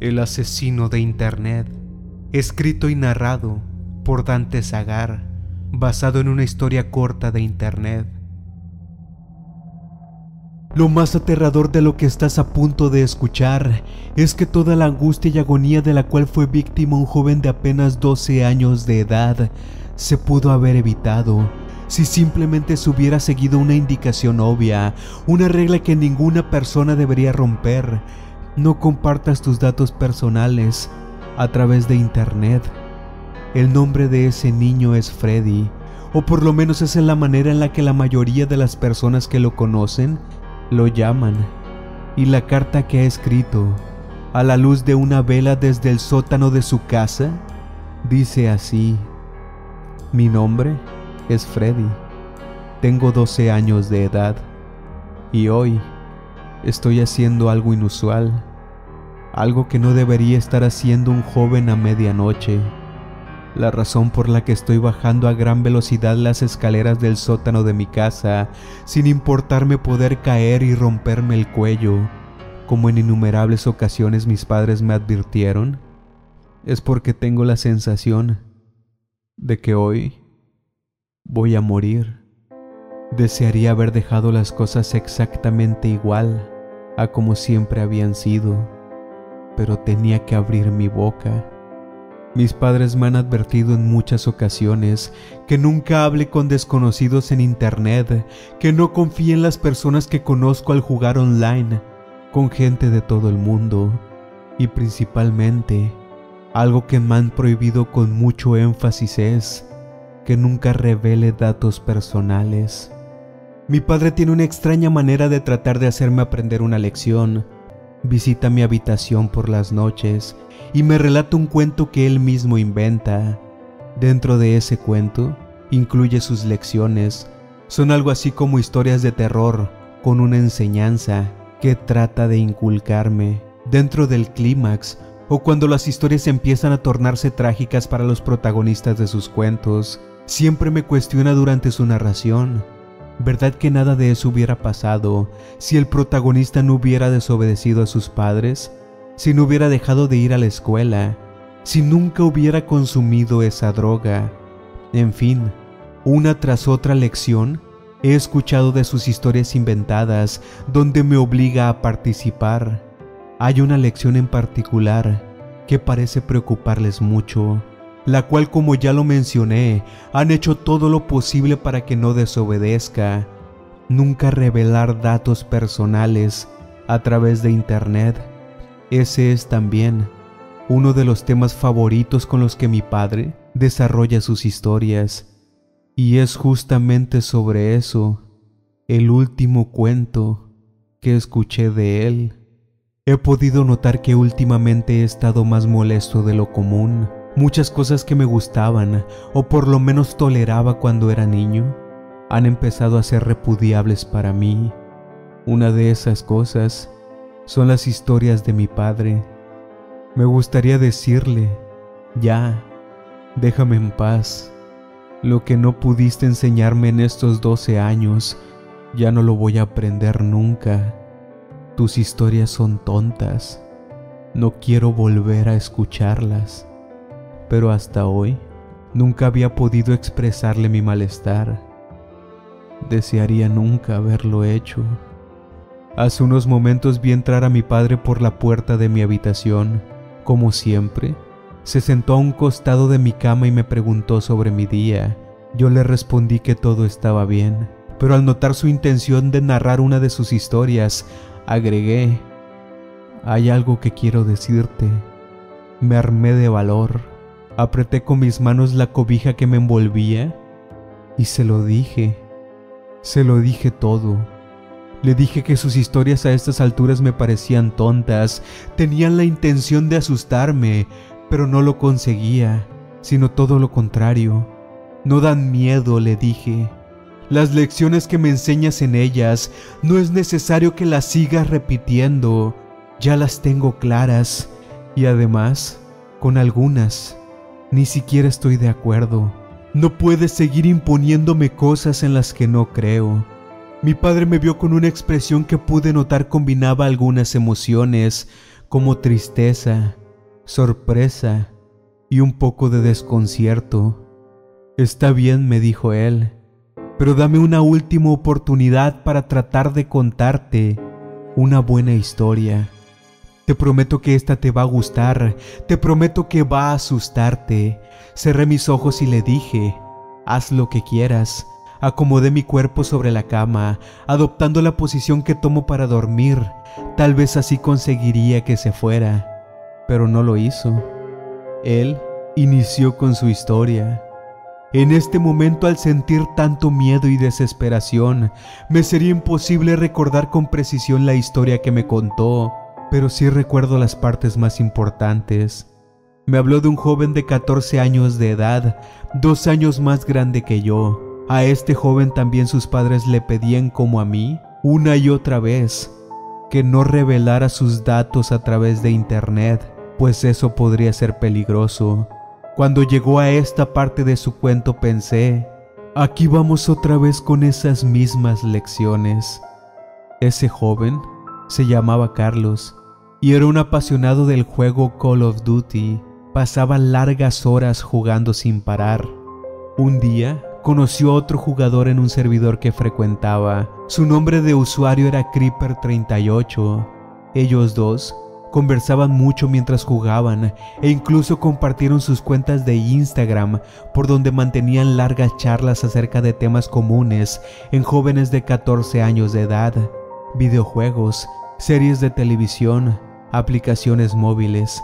El asesino de Internet, escrito y narrado por Dante Zagar, basado en una historia corta de Internet. Lo más aterrador de lo que estás a punto de escuchar es que toda la angustia y agonía de la cual fue víctima un joven de apenas 12 años de edad se pudo haber evitado si simplemente se hubiera seguido una indicación obvia, una regla que ninguna persona debería romper no compartas tus datos personales a través de internet. El nombre de ese niño es Freddy, o por lo menos esa es la manera en la que la mayoría de las personas que lo conocen lo llaman. Y la carta que ha escrito, a la luz de una vela desde el sótano de su casa, dice así, mi nombre es Freddy, tengo 12 años de edad y hoy estoy haciendo algo inusual, algo que no debería estar haciendo un joven a medianoche. La razón por la que estoy bajando a gran velocidad las escaleras del sótano de mi casa, sin importarme poder caer y romperme el cuello, como en innumerables ocasiones mis padres me advirtieron, es porque tengo la sensación de que hoy voy a morir. Desearía haber dejado las cosas exactamente igual a como siempre habían sido, pero tenía que abrir mi boca. Mis padres me han advertido en muchas ocasiones que nunca hable con desconocidos en Internet, que no confíe en las personas que conozco al jugar online, con gente de todo el mundo, y principalmente, algo que me han prohibido con mucho énfasis es que nunca revele datos personales. Mi padre tiene una extraña manera de tratar de hacerme aprender una lección. Visita mi habitación por las noches y me relata un cuento que él mismo inventa. Dentro de ese cuento incluye sus lecciones. Son algo así como historias de terror con una enseñanza que trata de inculcarme. Dentro del clímax o cuando las historias empiezan a tornarse trágicas para los protagonistas de sus cuentos, siempre me cuestiona durante su narración ¿Verdad que nada de eso hubiera pasado si el protagonista no hubiera desobedecido a sus padres? Si no hubiera dejado de ir a la escuela? Si nunca hubiera consumido esa droga? En fin, una tras otra lección, he escuchado de sus historias inventadas donde me obliga a participar. Hay una lección en particular que parece preocuparles mucho la cual como ya lo mencioné, han hecho todo lo posible para que no desobedezca. Nunca revelar datos personales a través de Internet. Ese es también uno de los temas favoritos con los que mi padre desarrolla sus historias. Y es justamente sobre eso el último cuento que escuché de él. He podido notar que últimamente he estado más molesto de lo común Muchas cosas que me gustaban, o por lo menos toleraba cuando era niño, han empezado a ser repudiables para mí. Una de esas cosas son las historias de mi padre. Me gustaría decirle, ya, déjame en paz. Lo que no pudiste enseñarme en estos 12 años, ya no lo voy a aprender nunca. Tus historias son tontas. No quiero volver a escucharlas pero hasta hoy nunca había podido expresarle mi malestar. Desearía nunca haberlo hecho. Hace unos momentos vi entrar a mi padre por la puerta de mi habitación. Como siempre, se sentó a un costado de mi cama y me preguntó sobre mi día. Yo le respondí que todo estaba bien, pero al notar su intención de narrar una de sus historias, agregué, hay algo que quiero decirte. Me armé de valor Apreté con mis manos la cobija que me envolvía y se lo dije. Se lo dije todo. Le dije que sus historias a estas alturas me parecían tontas, tenían la intención de asustarme, pero no lo conseguía, sino todo lo contrario. No dan miedo, le dije. Las lecciones que me enseñas en ellas, no es necesario que las sigas repitiendo, ya las tengo claras, y además, con algunas ni siquiera estoy de acuerdo. No puedes seguir imponiéndome cosas en las que no creo. Mi padre me vio con una expresión que pude notar combinaba algunas emociones, como tristeza, sorpresa y un poco de desconcierto. Está bien, me dijo él, pero dame una última oportunidad para tratar de contarte una buena historia. Te prometo que esta te va a gustar, te prometo que va a asustarte. Cerré mis ojos y le dije, haz lo que quieras. Acomodé mi cuerpo sobre la cama, adoptando la posición que tomo para dormir. Tal vez así conseguiría que se fuera, pero no lo hizo. Él inició con su historia. En este momento al sentir tanto miedo y desesperación, me sería imposible recordar con precisión la historia que me contó, pero sí recuerdo las partes más importantes. Me habló de un joven de 14 años de edad, dos años más grande que yo. A este joven también sus padres le pedían como a mí, una y otra vez, que no revelara sus datos a través de internet, pues eso podría ser peligroso. Cuando llegó a esta parte de su cuento pensé, aquí vamos otra vez con esas mismas lecciones. Ese joven se llamaba Carlos y era un apasionado del juego Call of Duty. Pasaba largas horas jugando sin parar. Un día conoció a otro jugador en un servidor que frecuentaba. Su nombre de usuario era Creeper38. Ellos dos Conversaban mucho mientras jugaban e incluso compartieron sus cuentas de Instagram por donde mantenían largas charlas acerca de temas comunes en jóvenes de 14 años de edad, videojuegos, series de televisión, aplicaciones móviles.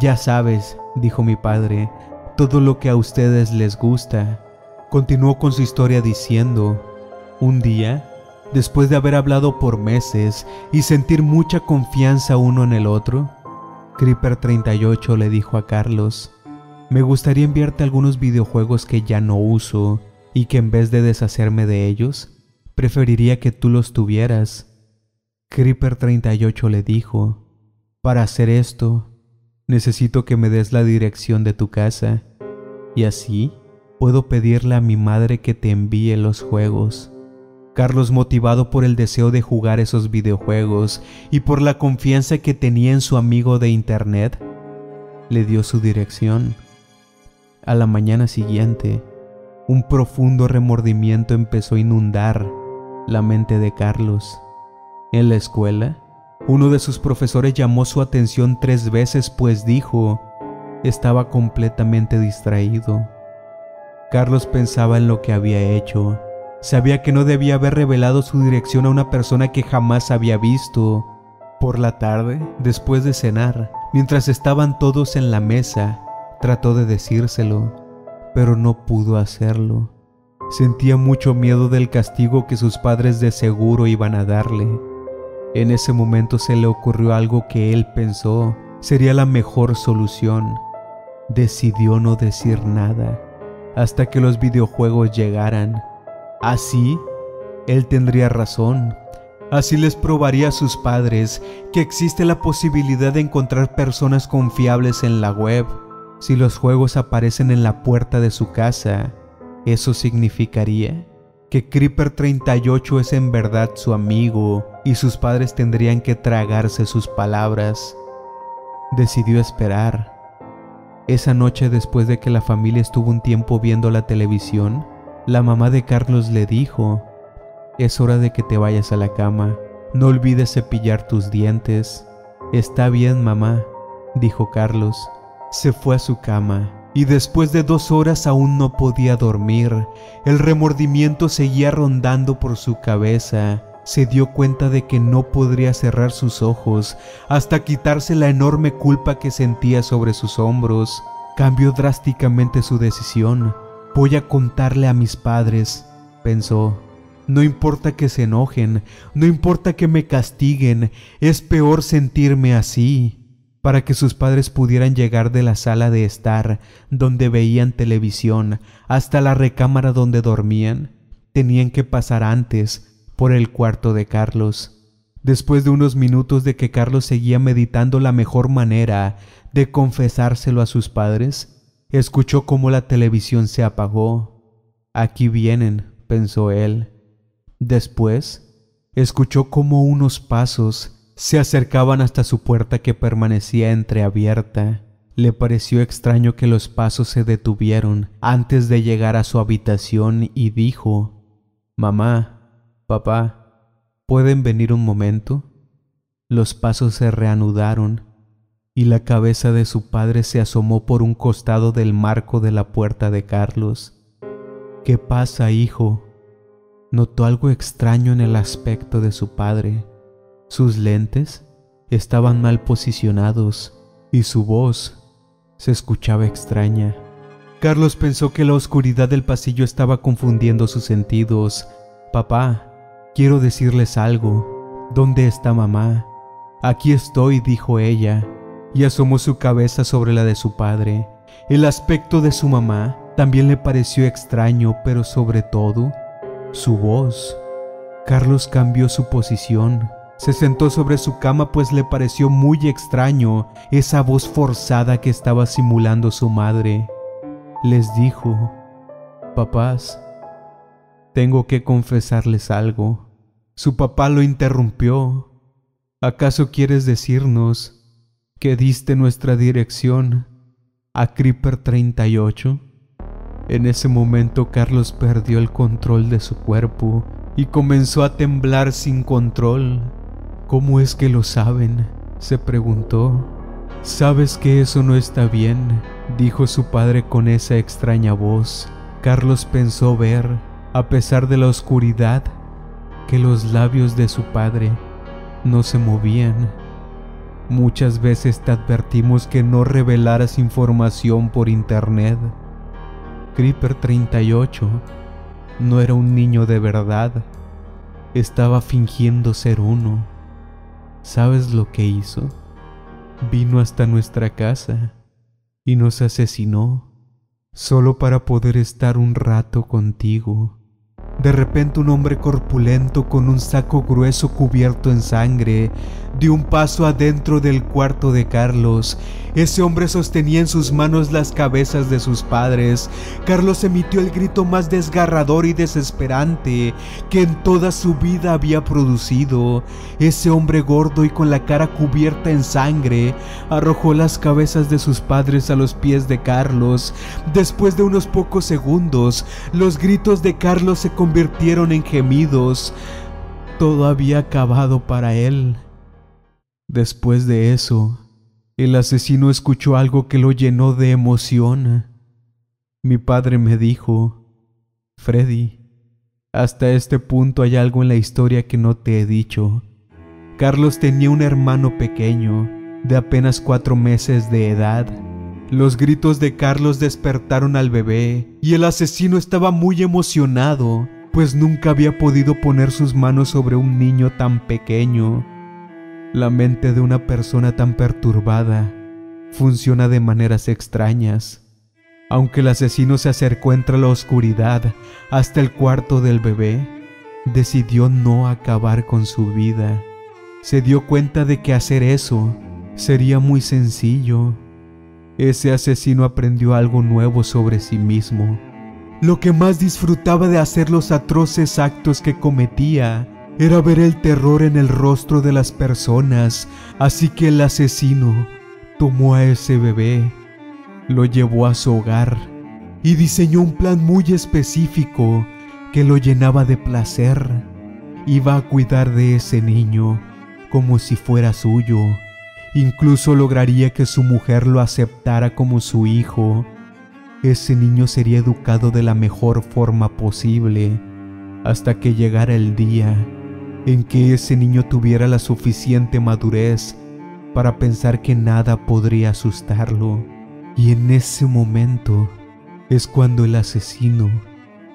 Ya sabes, dijo mi padre, todo lo que a ustedes les gusta. Continuó con su historia diciendo, un día después de haber hablado por meses y sentir mucha confianza uno en el otro, Creeper 38 le dijo a Carlos, me gustaría enviarte algunos videojuegos que ya no uso y que en vez de deshacerme de ellos, preferiría que tú los tuvieras. Creeper 38 le dijo, para hacer esto, necesito que me des la dirección de tu casa y así puedo pedirle a mi madre que te envíe los juegos. Carlos, motivado por el deseo de jugar esos videojuegos y por la confianza que tenía en su amigo de internet, le dio su dirección. A la mañana siguiente, un profundo remordimiento empezó a inundar la mente de Carlos. En la escuela, uno de sus profesores llamó su atención tres veces pues dijo, estaba completamente distraído. Carlos pensaba en lo que había hecho Sabía que no debía haber revelado su dirección a una persona que jamás había visto. Por la tarde, después de cenar, mientras estaban todos en la mesa, trató de decírselo, pero no pudo hacerlo. Sentía mucho miedo del castigo que sus padres de seguro iban a darle. En ese momento se le ocurrió algo que él pensó sería la mejor solución. Decidió no decir nada hasta que los videojuegos llegaran Así, él tendría razón. Así les probaría a sus padres que existe la posibilidad de encontrar personas confiables en la web. Si los juegos aparecen en la puerta de su casa, eso significaría que Creeper 38 es en verdad su amigo y sus padres tendrían que tragarse sus palabras. Decidió esperar. Esa noche después de que la familia estuvo un tiempo viendo la televisión, la mamá de Carlos le dijo, es hora de que te vayas a la cama, no olvides cepillar tus dientes. Está bien, mamá, dijo Carlos. Se fue a su cama y después de dos horas aún no podía dormir. El remordimiento seguía rondando por su cabeza. Se dio cuenta de que no podría cerrar sus ojos hasta quitarse la enorme culpa que sentía sobre sus hombros. Cambió drásticamente su decisión Voy a contarle a mis padres, pensó. No importa que se enojen, no importa que me castiguen, es peor sentirme así. Para que sus padres pudieran llegar de la sala de estar, donde veían televisión, hasta la recámara donde dormían, tenían que pasar antes por el cuarto de Carlos. Después de unos minutos de que Carlos seguía meditando la mejor manera de confesárselo a sus padres, Escuchó cómo la televisión se apagó. Aquí vienen, pensó él. Después, escuchó cómo unos pasos se acercaban hasta su puerta que permanecía entreabierta. Le pareció extraño que los pasos se detuvieron antes de llegar a su habitación y dijo, Mamá, papá, ¿pueden venir un momento? Los pasos se reanudaron y la cabeza de su padre se asomó por un costado del marco de la puerta de Carlos. ¿Qué pasa, hijo? Notó algo extraño en el aspecto de su padre. Sus lentes estaban mal posicionados y su voz se escuchaba extraña. Carlos pensó que la oscuridad del pasillo estaba confundiendo sus sentidos. Papá, quiero decirles algo. ¿Dónde está mamá? Aquí estoy, dijo ella y asomó su cabeza sobre la de su padre. El aspecto de su mamá también le pareció extraño, pero sobre todo, su voz. Carlos cambió su posición. Se sentó sobre su cama pues le pareció muy extraño esa voz forzada que estaba simulando su madre. Les dijo, papás, tengo que confesarles algo. Su papá lo interrumpió. ¿Acaso quieres decirnos que diste nuestra dirección a Creeper 38? En ese momento Carlos perdió el control de su cuerpo y comenzó a temblar sin control. ¿Cómo es que lo saben? se preguntó. Sabes que eso no está bien, dijo su padre con esa extraña voz. Carlos pensó ver, a pesar de la oscuridad, que los labios de su padre no se movían. Muchas veces te advertimos que no revelaras información por internet. Creeper 38 no era un niño de verdad, estaba fingiendo ser uno. ¿Sabes lo que hizo? Vino hasta nuestra casa y nos asesinó solo para poder estar un rato contigo. De repente un hombre corpulento con un saco grueso cubierto en sangre dio un paso adentro del cuarto de Carlos. Ese hombre sostenía en sus manos las cabezas de sus padres. Carlos emitió el grito más desgarrador y desesperante que en toda su vida había producido. Ese hombre gordo y con la cara cubierta en sangre arrojó las cabezas de sus padres a los pies de Carlos. Después de unos pocos segundos, los gritos de Carlos se convirtieron en gemidos. Todo había acabado para él. Después de eso, el asesino escuchó algo que lo llenó de emoción. Mi padre me dijo, Freddy, hasta este punto hay algo en la historia que no te he dicho. Carlos tenía un hermano pequeño, de apenas cuatro meses de edad. Los gritos de Carlos despertaron al bebé y el asesino estaba muy emocionado, pues nunca había podido poner sus manos sobre un niño tan pequeño. La mente de una persona tan perturbada funciona de maneras extrañas. Aunque el asesino se acercó entre la oscuridad hasta el cuarto del bebé, decidió no acabar con su vida. Se dio cuenta de que hacer eso sería muy sencillo. Ese asesino aprendió algo nuevo sobre sí mismo. Lo que más disfrutaba de hacer los atroces actos que cometía era ver el terror en el rostro de las personas, así que el asesino tomó a ese bebé, lo llevó a su hogar y diseñó un plan muy específico que lo llenaba de placer. Iba a cuidar de ese niño como si fuera suyo. Incluso lograría que su mujer lo aceptara como su hijo. Ese niño sería educado de la mejor forma posible hasta que llegara el día en que ese niño tuviera la suficiente madurez para pensar que nada podría asustarlo. Y en ese momento es cuando el asesino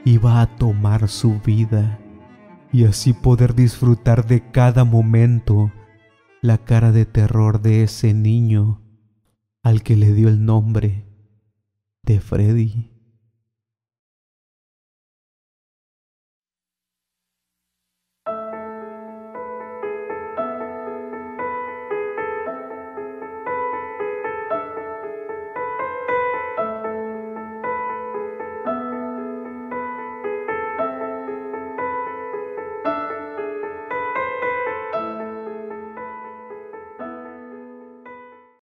iba a tomar su vida y así poder disfrutar de cada momento la cara de terror de ese niño al que le dio el nombre de Freddy.